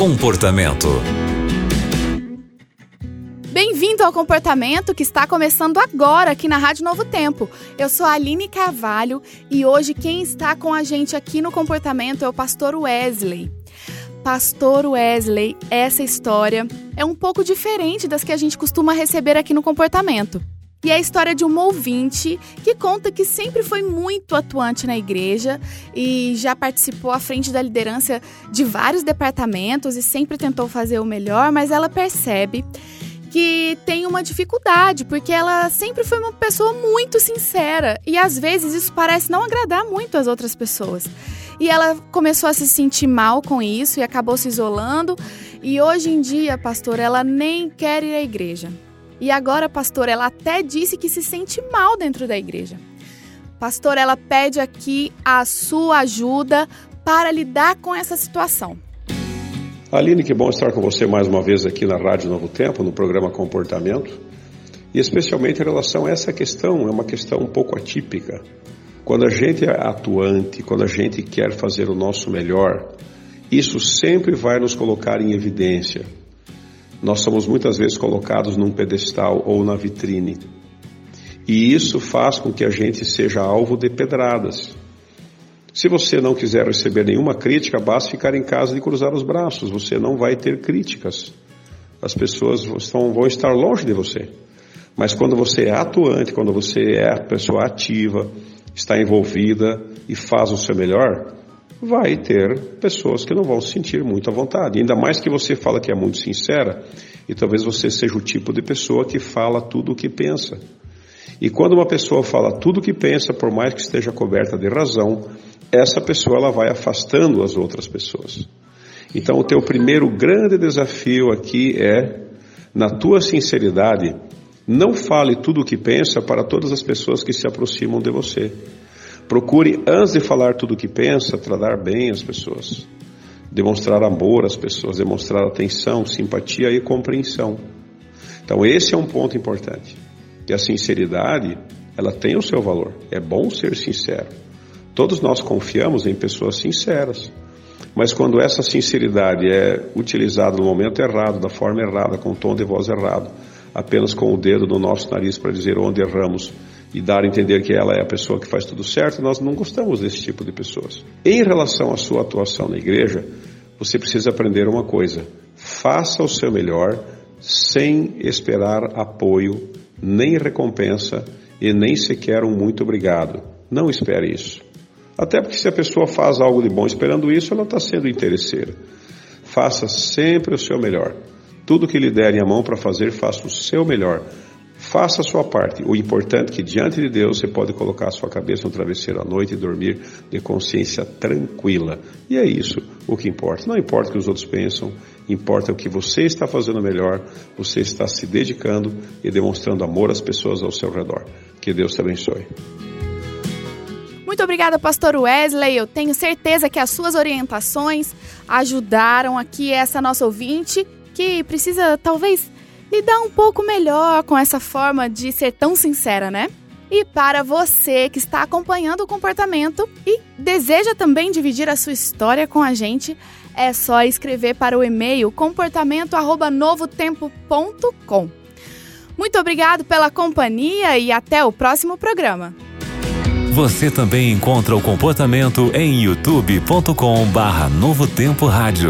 Comportamento. Bem-vindo ao Comportamento que está começando agora aqui na Rádio Novo Tempo. Eu sou a Aline Carvalho e hoje quem está com a gente aqui no Comportamento é o pastor Wesley. Pastor Wesley, essa história é um pouco diferente das que a gente costuma receber aqui no Comportamento. E é a história de um ouvinte que conta que sempre foi muito atuante na igreja e já participou à frente da liderança de vários departamentos e sempre tentou fazer o melhor, mas ela percebe que tem uma dificuldade, porque ela sempre foi uma pessoa muito sincera e às vezes isso parece não agradar muito as outras pessoas. E ela começou a se sentir mal com isso e acabou se isolando. E hoje em dia, pastor, ela nem quer ir à igreja. E agora, pastor, ela até disse que se sente mal dentro da igreja. Pastor, ela pede aqui a sua ajuda para lidar com essa situação. Aline, que bom estar com você mais uma vez aqui na Rádio Novo Tempo, no programa Comportamento. E especialmente em relação a essa questão, é uma questão um pouco atípica. Quando a gente é atuante, quando a gente quer fazer o nosso melhor, isso sempre vai nos colocar em evidência nós somos muitas vezes colocados num pedestal ou na vitrine. E isso faz com que a gente seja alvo de pedradas. Se você não quiser receber nenhuma crítica, basta ficar em casa e cruzar os braços. Você não vai ter críticas. As pessoas vão, estar longe de você. Mas quando você é atuante, quando você é a pessoa ativa, está envolvida e faz o seu melhor, vai ter pessoas que não vão se sentir muito à vontade. Ainda mais que você fala que é muito sincera, e talvez você seja o tipo de pessoa que fala tudo o que pensa. E quando uma pessoa fala tudo o que pensa, por mais que esteja coberta de razão, essa pessoa ela vai afastando as outras pessoas. Então o teu primeiro grande desafio aqui é, na tua sinceridade, não fale tudo o que pensa para todas as pessoas que se aproximam de você. Procure, antes de falar tudo o que pensa, tratar bem as pessoas, demonstrar amor às pessoas, demonstrar atenção, simpatia e compreensão. Então, esse é um ponto importante. E a sinceridade, ela tem o seu valor. É bom ser sincero. Todos nós confiamos em pessoas sinceras. Mas quando essa sinceridade é utilizada no momento errado, da forma errada, com o tom de voz errado, apenas com o dedo no nosso nariz para dizer onde erramos, e dar a entender que ela é a pessoa que faz tudo certo, nós não gostamos desse tipo de pessoas. Em relação à sua atuação na igreja, você precisa aprender uma coisa: faça o seu melhor sem esperar apoio, nem recompensa e nem sequer um muito obrigado. Não espere isso. Até porque se a pessoa faz algo de bom esperando isso, ela está sendo interesseira. Faça sempre o seu melhor. Tudo que lhe derem a mão para fazer, faça o seu melhor Faça a sua parte. O importante é que diante de Deus você pode colocar a sua cabeça no travesseiro à noite e dormir de consciência tranquila. E é isso o que importa. Não importa o que os outros pensam, importa o que você está fazendo melhor, você está se dedicando e demonstrando amor às pessoas ao seu redor. Que Deus te abençoe. Muito obrigada, pastor Wesley. Eu tenho certeza que as suas orientações ajudaram aqui essa nossa ouvinte que precisa talvez lidar um pouco melhor com essa forma de ser tão sincera, né? E para você que está acompanhando o comportamento e deseja também dividir a sua história com a gente, é só escrever para o e-mail comportamento@novotempo.com. Muito obrigado pela companhia e até o próximo programa. Você também encontra o comportamento em youtube.com/novotempo rádio.